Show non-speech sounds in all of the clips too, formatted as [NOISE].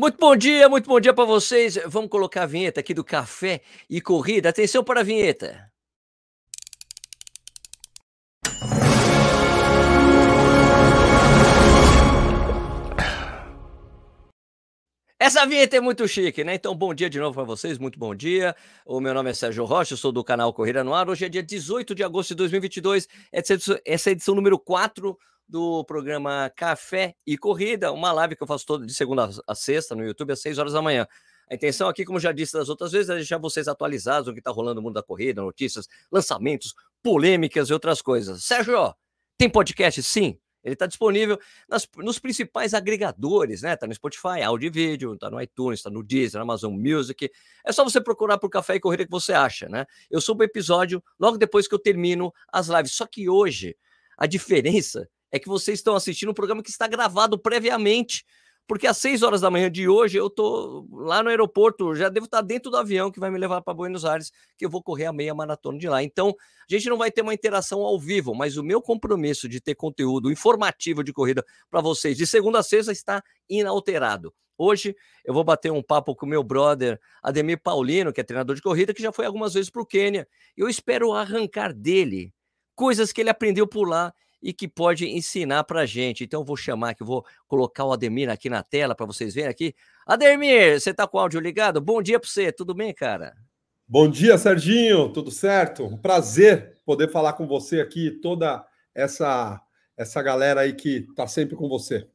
Muito bom dia, muito bom dia para vocês. Vamos colocar a vinheta aqui do Café e Corrida. Atenção para a vinheta. Essa vinheta é muito chique, né? Então, bom dia de novo para vocês, muito bom dia. O meu nome é Sérgio Rocha, sou do canal Corrida no Ar. Hoje é dia 18 de agosto de 2022, essa é a edição número 4 do programa Café e Corrida, uma live que eu faço toda de segunda a sexta no YouTube às 6 horas da manhã. A intenção aqui, como já disse das outras vezes, é deixar vocês atualizados no que está rolando no mundo da corrida, notícias, lançamentos, polêmicas e outras coisas. Sérgio, tem podcast? Sim. Ele está disponível nas, nos principais agregadores, né? Está no Spotify, áudio e vídeo, está no iTunes, está no Deezer, Amazon Music. É só você procurar por Café e Corrida que você acha, né? Eu subo o episódio logo depois que eu termino as lives. Só que hoje, a diferença é que vocês estão assistindo um programa que está gravado previamente, porque às 6 horas da manhã de hoje eu tô lá no aeroporto, já devo estar dentro do avião que vai me levar para Buenos Aires, que eu vou correr a meia maratona de lá. Então, a gente não vai ter uma interação ao vivo, mas o meu compromisso de ter conteúdo informativo de corrida para vocês de segunda a sexta está inalterado. Hoje eu vou bater um papo com meu brother Ademir Paulino, que é treinador de corrida, que já foi algumas vezes para o Quênia. Eu espero arrancar dele coisas que ele aprendeu por lá e que pode ensinar para gente. Então, eu vou chamar aqui, vou colocar o Ademir aqui na tela para vocês verem aqui. Ademir, você está com o áudio ligado? Bom dia para você, tudo bem, cara? Bom dia, Serginho, tudo certo? Um prazer poder falar com você aqui, toda essa essa galera aí que está sempre com você.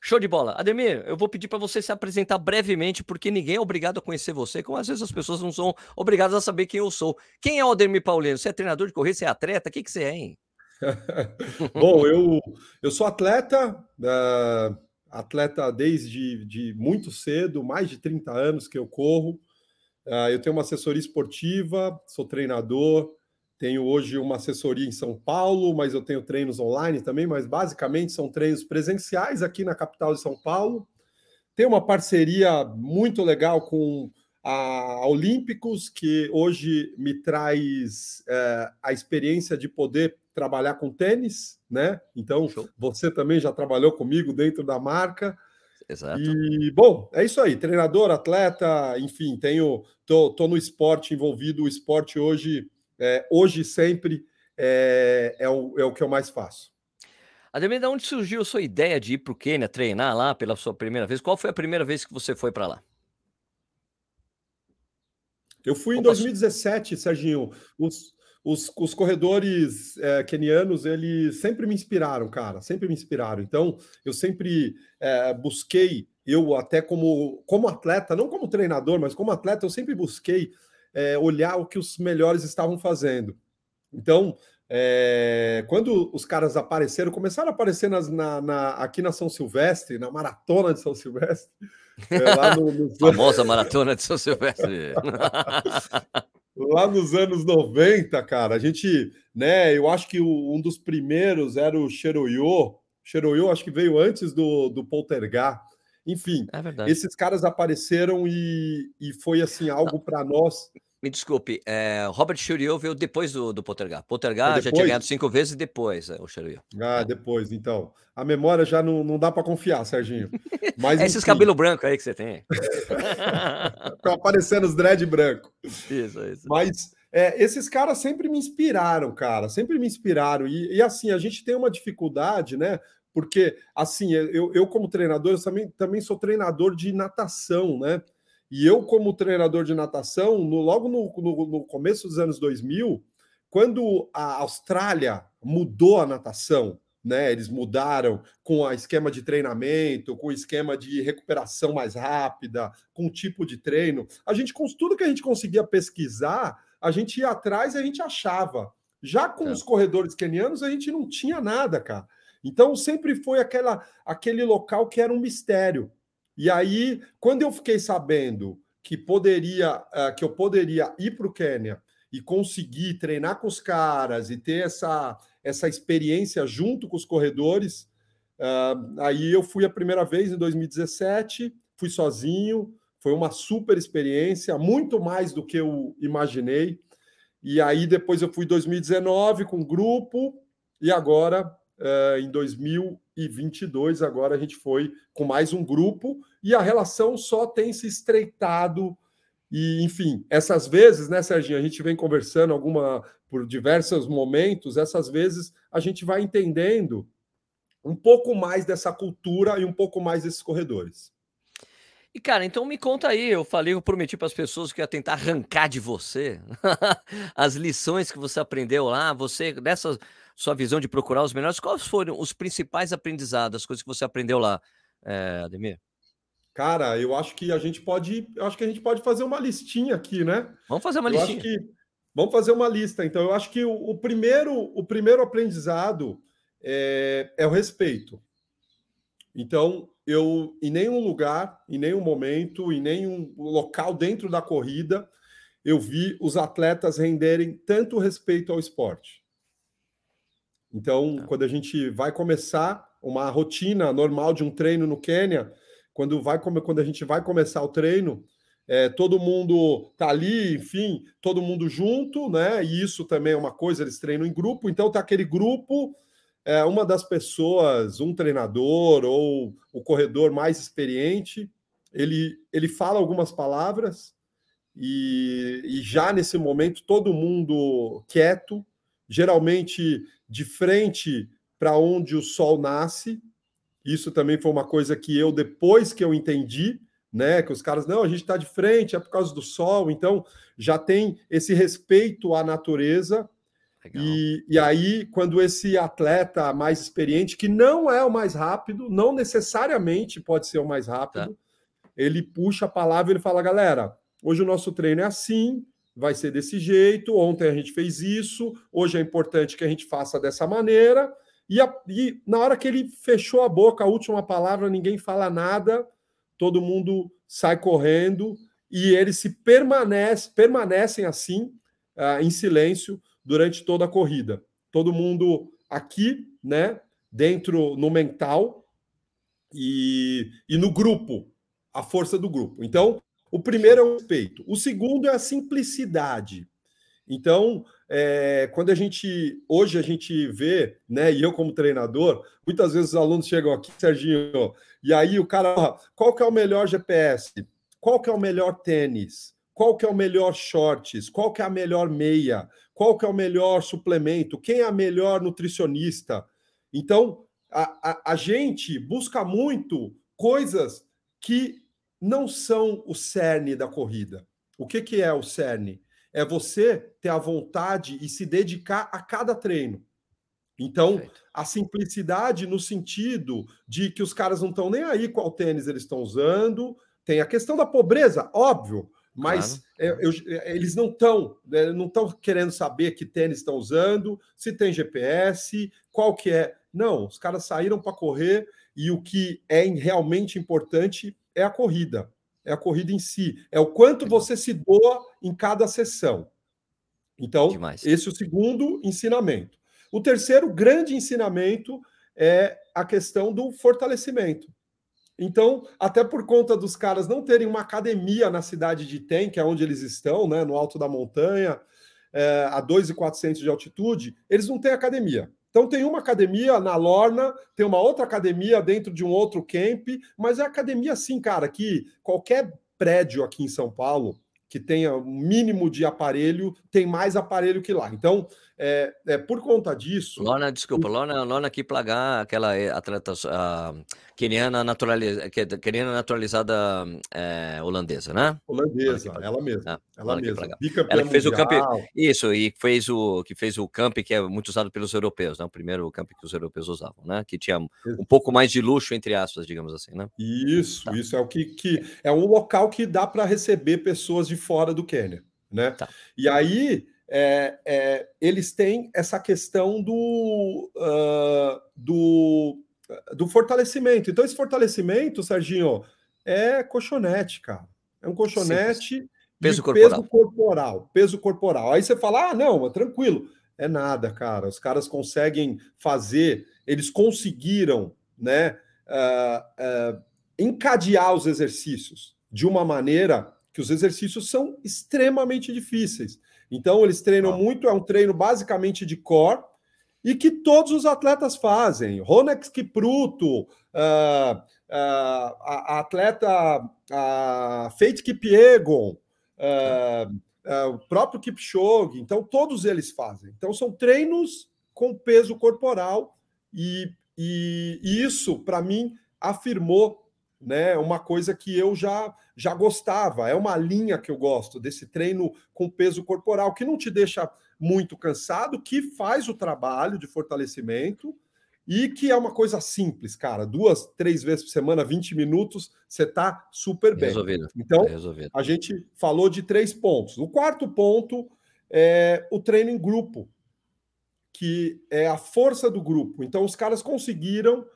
Show de bola. Ademir, eu vou pedir para você se apresentar brevemente, porque ninguém é obrigado a conhecer você, como às vezes as pessoas não são obrigadas a saber quem eu sou. Quem é o Ademir Paulino? Você é treinador de corrida? Você é atleta? O que, que você é, hein? [LAUGHS] Bom, eu, eu sou atleta, uh, atleta desde de muito cedo, mais de 30 anos que eu corro. Uh, eu tenho uma assessoria esportiva, sou treinador, tenho hoje uma assessoria em São Paulo, mas eu tenho treinos online também, mas basicamente são treinos presenciais aqui na capital de São Paulo. Tenho uma parceria muito legal com a Olímpicos, que hoje me traz é, a experiência de poder trabalhar com tênis, né? Então, Show. você também já trabalhou comigo dentro da marca. Exato. E, bom, é isso aí. Treinador, atleta, enfim, tenho, tô, tô no esporte envolvido. O esporte hoje, é, hoje sempre, é, é, o, é o que eu mais faço. Ademir, de onde surgiu a sua ideia de ir para o Quênia treinar lá pela sua primeira vez? Qual foi a primeira vez que você foi para lá? Eu fui em 2017, Serginho. Os, os, os corredores é, kenianos, eles sempre me inspiraram, cara, sempre me inspiraram. Então, eu sempre é, busquei, eu até como, como atleta, não como treinador, mas como atleta, eu sempre busquei é, olhar o que os melhores estavam fazendo. Então, é, quando os caras apareceram, começaram a aparecer nas, na, na, aqui na São Silvestre, na maratona de São Silvestre. É, no, no... [LAUGHS] Famosa maratona de São Silvestre. [LAUGHS] lá nos anos 90, cara, a gente, né, eu acho que um dos primeiros era o Cheroyo. Cheroyo acho que veio antes do, do Poltergar. Enfim, é esses caras apareceram e, e foi assim algo para nós me desculpe, é, Robert Churiel veio depois do, do Pottergar. Pottergar já tinha ganhado cinco vezes depois é, o Churiel. Ah, depois, então. A memória já não, não dá para confiar, Serginho. [LAUGHS] Mas, Esses cabelos brancos aí que você tem. Estão [LAUGHS] aparecendo os dread branco. Isso, isso. Mas é, esses caras sempre me inspiraram, cara. Sempre me inspiraram. E, e, assim, a gente tem uma dificuldade, né? Porque, assim, eu, eu como treinador, eu também, também sou treinador de natação, né? E eu, como treinador de natação, no, logo no, no, no, começo dos anos 2000, quando a Austrália mudou a natação, né, eles mudaram com o esquema de treinamento, com o esquema de recuperação mais rápida, com o tipo de treino. A gente, com tudo que a gente conseguia pesquisar, a gente ia atrás e a gente achava. Já com é. os corredores kenianos, a gente não tinha nada, cara. Então sempre foi aquela, aquele local que era um mistério. E aí, quando eu fiquei sabendo que poderia, uh, que eu poderia ir para o Quênia e conseguir treinar com os caras e ter essa, essa experiência junto com os corredores, uh, aí eu fui a primeira vez em 2017, fui sozinho, foi uma super experiência, muito mais do que eu imaginei. E aí depois eu fui em 2019 com grupo e agora uh, em 2022 agora a gente foi com mais um grupo e a relação só tem se estreitado. E, enfim, essas vezes, né, Serginho, a gente vem conversando alguma por diversos momentos, essas vezes a gente vai entendendo um pouco mais dessa cultura e um pouco mais desses corredores. E, cara, então me conta aí, eu falei, eu prometi para as pessoas que ia tentar arrancar de você [LAUGHS] as lições que você aprendeu lá, você, dessa sua visão de procurar os melhores, quais foram os principais aprendizados, as coisas que você aprendeu lá, é, Ademir? Cara, eu acho que a gente pode, eu acho que a gente pode fazer uma listinha aqui, né? Vamos fazer uma eu listinha. Que, vamos fazer uma lista. Então, eu acho que o, o primeiro, o primeiro aprendizado é, é o respeito. Então, eu em nenhum lugar, em nenhum momento, em nenhum local dentro da corrida, eu vi os atletas renderem tanto respeito ao esporte. Então, é. quando a gente vai começar uma rotina normal de um treino no Quênia, quando vai quando a gente vai começar o treino, é, todo mundo tá ali, enfim, todo mundo junto, né? E isso também é uma coisa, eles treinam em grupo, então tá aquele grupo é, uma das pessoas, um treinador ou o corredor mais experiente, ele, ele fala algumas palavras e, e já nesse momento todo mundo quieto, geralmente de frente para onde o sol nasce. Isso também foi uma coisa que eu, depois que eu entendi, né? Que os caras, não, a gente está de frente, é por causa do sol, então já tem esse respeito à natureza e, e, aí, quando esse atleta mais experiente, que não é o mais rápido, não necessariamente pode ser o mais rápido, tá. ele puxa a palavra e ele fala: galera, hoje o nosso treino é assim, vai ser desse jeito. Ontem a gente fez isso, hoje é importante que a gente faça dessa maneira. E, a, e na hora que ele fechou a boca, a última palavra, ninguém fala nada, todo mundo sai correndo e eles se permanece, permanecem assim, uh, em silêncio durante toda a corrida. Todo mundo aqui, né, dentro no mental e, e no grupo, a força do grupo. Então, o primeiro é o respeito. O segundo é a simplicidade. Então, é, quando a gente hoje a gente vê, né, e eu como treinador, muitas vezes os alunos chegam aqui, Serginho, e aí o cara, qual que é o melhor GPS? Qual que é o melhor tênis? Qual que é o melhor shorts? Qual que é a melhor meia? qual que é o melhor suplemento, quem é a melhor nutricionista. Então, a, a, a gente busca muito coisas que não são o cerne da corrida. O que, que é o cerne? É você ter a vontade e se dedicar a cada treino. Então, Perfeito. a simplicidade no sentido de que os caras não estão nem aí qual tênis eles estão usando. Tem a questão da pobreza, óbvio. Mas claro. é, eu, é, eles não estão né, não estão querendo saber que tênis estão usando, se tem GPS, qual que é. Não, os caras saíram para correr e o que é realmente importante é a corrida, é a corrida em si, é o quanto você se doa em cada sessão. Então, Demais. esse é o segundo ensinamento. O terceiro grande ensinamento é a questão do fortalecimento. Então, até por conta dos caras não terem uma academia na cidade de Tem, que é onde eles estão, né, no alto da montanha, é, a 2.400 de altitude, eles não têm academia. Então, tem uma academia na Lorna, tem uma outra academia dentro de um outro camp, mas é academia, assim, cara, que qualquer prédio aqui em São Paulo que tenha um mínimo de aparelho, tem mais aparelho que lá. Então, é, é por conta disso. Lona, desculpa, Lona, Lona que plagar aquela eh, atleta a queniana, naturaliza, queniana naturalizada é, holandesa, né? Holandesa, ela mesma. Ah, ela mesma. Ela que fez mundial. o camp. Isso, e fez o que fez o camp que é muito usado pelos europeus, né? O primeiro camp que os europeus usavam, né? Que tinha um pouco mais de luxo, entre aspas, digamos assim, né? Isso, tá. isso é o que, que é um local que dá para receber pessoas de fora do Quênia, né? Tá. E aí é, é, eles têm essa questão do, uh, do, do fortalecimento. Então, esse fortalecimento, Serginho, é colchonete, cara. É um colchonete peso corporal. peso corporal. Peso corporal. Aí você fala, ah, não, tranquilo. É nada, cara. Os caras conseguem fazer, eles conseguiram, né, uh, uh, encadear os exercícios de uma maneira que os exercícios são extremamente difíceis. Então, eles treinam ah. muito, é um treino basicamente de core, e que todos os atletas fazem. Ronex Kipruto, uh, uh, a, a, atleta a Faith Kipiegon, uh, o próprio Kipchoge, então todos eles fazem. Então são treinos com peso corporal e, e, e isso, para mim, afirmou né, uma coisa que eu já, já gostava. É uma linha que eu gosto, desse treino com peso corporal, que não te deixa muito cansado, que faz o trabalho de fortalecimento e que é uma coisa simples, cara. Duas, três vezes por semana, 20 minutos, você tá super bem. Resolvido. Então, Resolvido. a gente falou de três pontos. O quarto ponto é o treino em grupo, que é a força do grupo. Então, os caras conseguiram.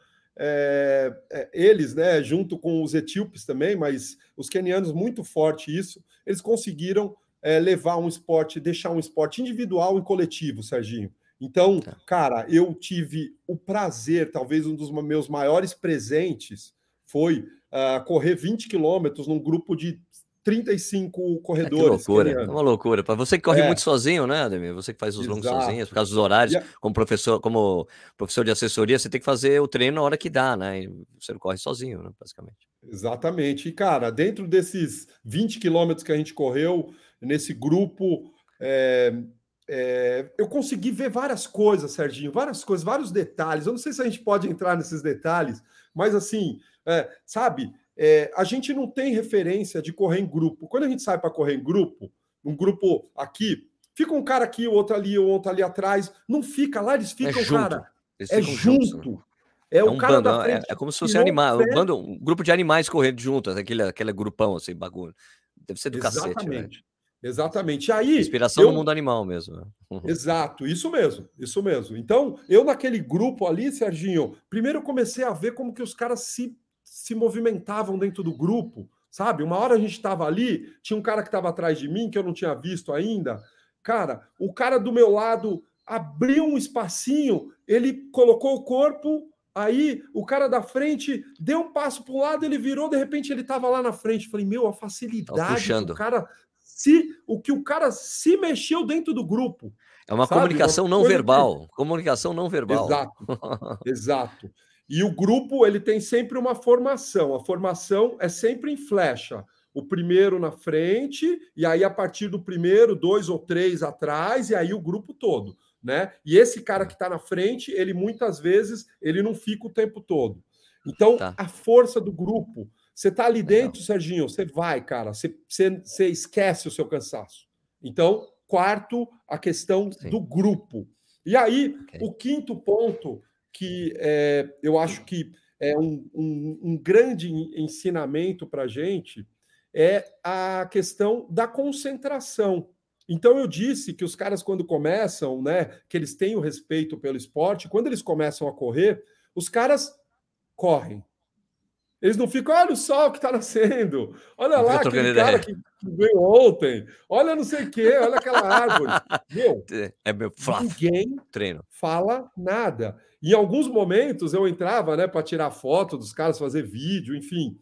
É, é, eles, né, junto com os etíopes também, mas os quenianos muito forte isso, eles conseguiram é, levar um esporte, deixar um esporte individual e coletivo, Serginho. Então, tá. cara, eu tive o prazer, talvez um dos meus maiores presentes foi uh, correr 20 quilômetros num grupo de 35 corredores. É que loucura, é uma loucura. Para você que corre é. muito sozinho, né, Ademir? Você que faz os longos sozinho, por causa dos horários, a... como professor, como professor de assessoria, você tem que fazer o treino na hora que dá, né? E você não corre sozinho, né, basicamente. Exatamente. E, cara, dentro desses 20 quilômetros que a gente correu, nesse grupo, é, é, eu consegui ver várias coisas, Serginho, várias coisas, vários detalhes. Eu não sei se a gente pode entrar nesses detalhes, mas assim, é, sabe, é, a gente não tem referência de correr em grupo. Quando a gente sai para correr em grupo, um grupo aqui, fica um cara aqui, o outro ali, o outro ali atrás, não fica lá, eles ficam, é cara. Eles é junto. Né? É, é, o um cara bando, da é, frente. É, é como se fosse animal, um, bando, um grupo de animais correndo juntos, aquele, aquele grupão assim, bagulho. Deve ser do Exatamente. cacete. Exatamente. Aí, Inspiração eu... no mundo animal mesmo. Né? Uhum. Exato, isso mesmo, isso mesmo. Então, eu naquele grupo ali, Serginho, primeiro comecei a ver como que os caras se, se movimentavam dentro do grupo, sabe? Uma hora a gente estava ali, tinha um cara que estava atrás de mim, que eu não tinha visto ainda. Cara, o cara do meu lado abriu um espacinho, ele colocou o corpo, aí o cara da frente deu um passo para um lado, ele virou, de repente ele estava lá na frente. Falei, meu, a facilidade o cara se o que o cara se mexeu dentro do grupo. É uma sabe? comunicação uma não verbal. Que... Comunicação não verbal. Exato. [LAUGHS] Exato. E o grupo ele tem sempre uma formação. A formação é sempre em flecha. O primeiro na frente, e aí a partir do primeiro, dois ou três atrás, e aí o grupo todo. Né? E esse cara que está na frente, ele muitas vezes ele não fica o tempo todo. Então, tá. a força do grupo você tá ali dentro, Serginho, você vai, cara, você, você, você, esquece o seu cansaço. Então, quarto, a questão Sim. do grupo. E aí, okay. o quinto ponto, que é, eu acho que é um, um, um grande ensinamento para a gente, é a questão da concentração. Então eu disse que os caras, quando começam, né, que eles têm o respeito pelo esporte, quando eles começam a correr, os caras correm. Eles não ficam, olha o sol que está nascendo, olha lá aquele cara que, veio ontem, olha não sei o quê, olha aquela árvore. Meu, [LAUGHS] é meu ninguém treino. fala nada. Em alguns momentos eu entrava né, para tirar foto dos caras, fazer vídeo, enfim.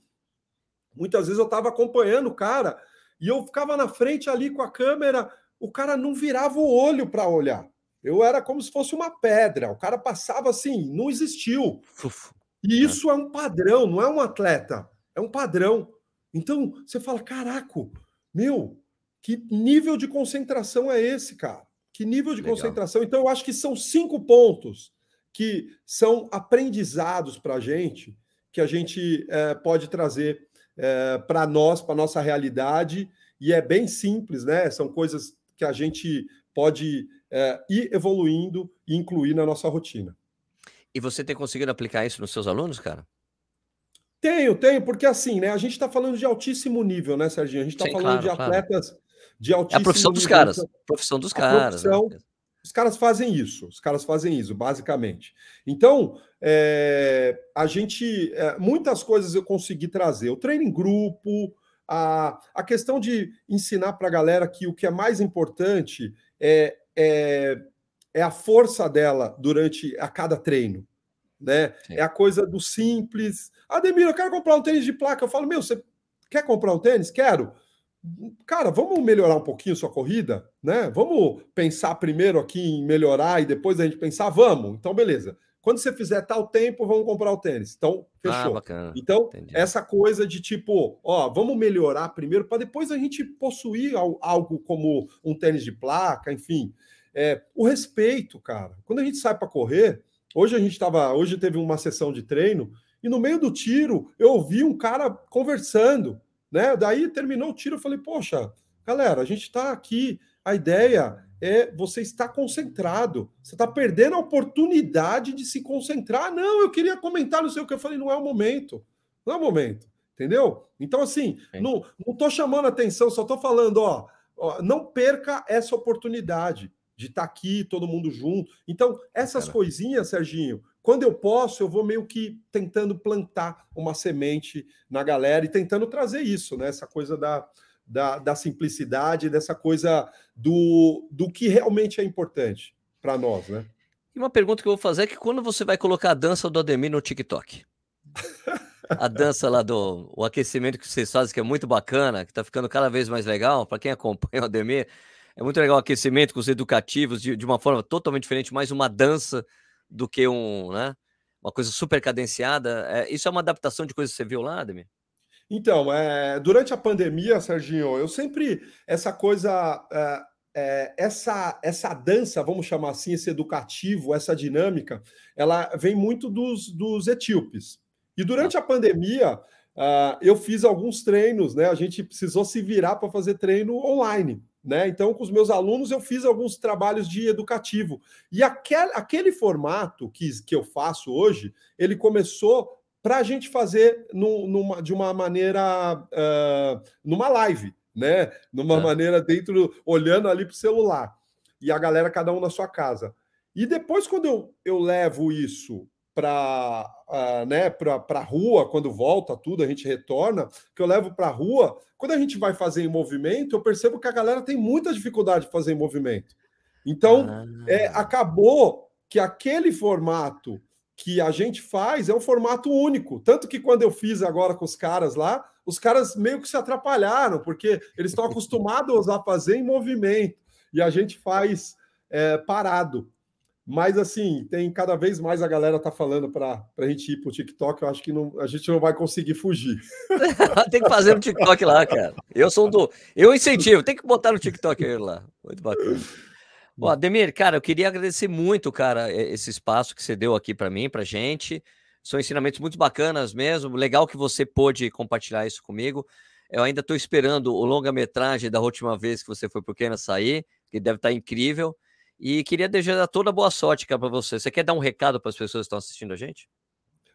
Muitas vezes eu estava acompanhando o cara e eu ficava na frente ali com a câmera, o cara não virava o olho para olhar. Eu era como se fosse uma pedra. O cara passava assim, não existiu. Uf. E isso é um padrão, não é um atleta, é um padrão. Então você fala: caraca, meu, que nível de concentração é esse, cara? Que nível de Legal. concentração? Então eu acho que são cinco pontos que são aprendizados para a gente, que a gente é, pode trazer é, para nós, para nossa realidade, e é bem simples, né? São coisas que a gente pode é, ir evoluindo e incluir na nossa rotina. E você tem conseguido aplicar isso nos seus alunos, cara? Tenho, tenho, porque assim, né? A gente está falando de altíssimo nível, né, Serginho? A gente está falando claro, de atletas claro. de altíssimo nível. É a profissão nível. dos caras. Então, profissão dos caras. Profissão, né? Os caras fazem isso, os caras fazem isso, basicamente. Então, é, a gente. É, muitas coisas eu consegui trazer. O treino em grupo, a, a questão de ensinar para a galera que o que é mais importante é, é é a força dela durante a cada treino, né? Sim. É a coisa do simples. Ademir, eu quero comprar um tênis de placa. Eu falo, meu, você quer comprar um tênis? Quero. cara, vamos melhorar um pouquinho sua corrida, né? Vamos pensar primeiro aqui em melhorar e depois a gente pensar, vamos. Então, beleza. Quando você fizer tal tempo, vamos comprar o tênis. Então, ah, fechou. Ah. Então, Entendi. essa coisa de tipo, ó, vamos melhorar primeiro para depois a gente possuir algo como um tênis de placa, enfim. É, o respeito, cara. Quando a gente sai para correr, hoje a gente estava, hoje teve uma sessão de treino e no meio do tiro eu ouvi um cara conversando, né? Daí terminou o tiro, eu falei, poxa, galera, a gente está aqui, a ideia é você estar concentrado. Você está perdendo a oportunidade de se concentrar. Não, eu queria comentar, não sei o que. Eu falei, não é o momento. Não é o momento. Entendeu? Então, assim, Sim. não estou chamando atenção, só estou falando, ó, ó, não perca essa oportunidade de estar tá aqui, todo mundo junto. Então, essas Cara. coisinhas, Serginho, quando eu posso, eu vou meio que tentando plantar uma semente na galera e tentando trazer isso, né? Essa coisa da, da, da simplicidade, dessa coisa do, do que realmente é importante para nós, né? E uma pergunta que eu vou fazer é que quando você vai colocar a dança do Ademir no TikTok? a dança lá do o aquecimento que vocês fazem, que é muito bacana, que está ficando cada vez mais legal, para quem acompanha o Ademir, é muito legal o aquecimento com os educativos de, de uma forma totalmente diferente, mais uma dança do que um, né? Uma coisa super cadenciada. É, isso é uma adaptação de coisas que você viu lá, Ademir? Então, é, durante a pandemia, Serginho, eu sempre essa coisa, é, é, essa essa dança, vamos chamar assim, esse educativo, essa dinâmica, ela vem muito dos, dos etíopes. E durante a pandemia, uh, eu fiz alguns treinos, né? A gente precisou se virar para fazer treino online. Né? Então, com os meus alunos, eu fiz alguns trabalhos de educativo. E aquel, aquele formato que, que eu faço hoje, ele começou para a gente fazer numa, de uma maneira uh, numa live, né? Numa é. maneira dentro, olhando ali para o celular. E a galera, cada um na sua casa. E depois, quando eu, eu levo isso para uh, né, a rua, quando volta tudo, a gente retorna, que eu levo para a rua, quando a gente vai fazer em movimento, eu percebo que a galera tem muita dificuldade de fazer em movimento. Então, ah. é, acabou que aquele formato que a gente faz é um formato único. Tanto que quando eu fiz agora com os caras lá, os caras meio que se atrapalharam, porque eles estão [LAUGHS] acostumados a fazer em movimento e a gente faz é, parado. Mas assim, tem cada vez mais a galera tá falando para a gente ir para o TikTok. Eu acho que não, a gente não vai conseguir fugir. [LAUGHS] tem que fazer no TikTok lá, cara. Eu sou um do. Eu incentivo, tem que botar no TikTok aí lá. Muito bacana. Bom, Ademir, cara, eu queria agradecer muito, cara, esse espaço que você deu aqui para mim, para gente. São ensinamentos muito bacanas mesmo. Legal que você pôde compartilhar isso comigo. Eu ainda estou esperando o longa-metragem da última vez que você foi para o Kena sair, que deve estar tá incrível. E queria desejar toda boa sorte, para você. Você quer dar um recado para as pessoas que estão assistindo a gente?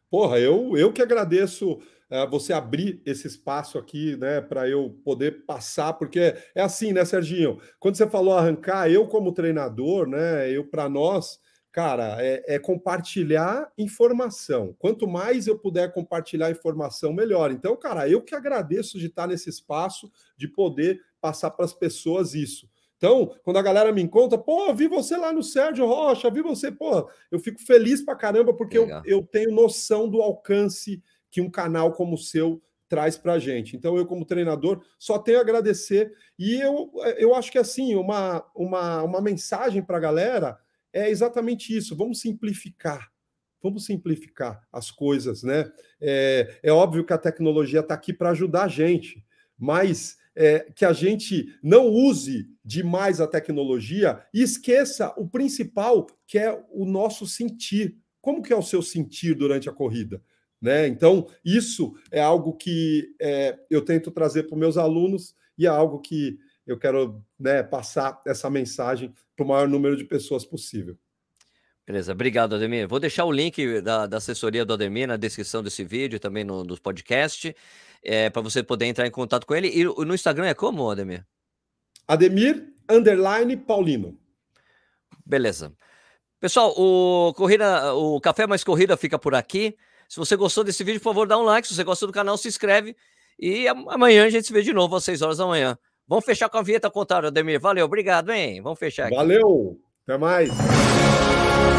Porra, eu, eu que agradeço uh, você abrir esse espaço aqui, né, para eu poder passar, porque é assim, né, Serginho? Quando você falou arrancar, eu como treinador, né, eu para nós, cara, é, é, compartilhar informação. Quanto mais eu puder compartilhar informação, melhor. Então, cara, eu que agradeço de estar nesse espaço, de poder passar para as pessoas isso. Então, quando a galera me encontra, pô, vi você lá no Sérgio Rocha, vi você, pô, eu fico feliz pra caramba porque eu, eu tenho noção do alcance que um canal como o seu traz para a gente. Então, eu, como treinador, só tenho a agradecer. E eu, eu acho que, assim, uma, uma, uma mensagem para a galera é exatamente isso: vamos simplificar. Vamos simplificar as coisas, né? É, é óbvio que a tecnologia está aqui para ajudar a gente, mas é, que a gente não use demais a tecnologia e esqueça o principal, que é o nosso sentir. Como que é o seu sentir durante a corrida? Né? Então, isso é algo que é, eu tento trazer para os meus alunos e é algo que eu quero né, passar essa mensagem para o maior número de pessoas possível. Beleza, obrigado, Ademir. Vou deixar o link da, da assessoria do Ademir na descrição desse vídeo, também no, no podcast, é, para você poder entrar em contato com ele. E no Instagram é como, Ademir? Ademir underline Paulino. Beleza. Pessoal, o Corrida, o Café Mais Corrida fica por aqui. Se você gostou desse vídeo, por favor, dá um like. Se você gostou do canal, se inscreve. E amanhã a gente se vê de novo às 6 horas da manhã. Vamos fechar com a vinheta contrária, Ademir. Valeu, obrigado, hein? Vamos fechar aqui. Valeu, até mais.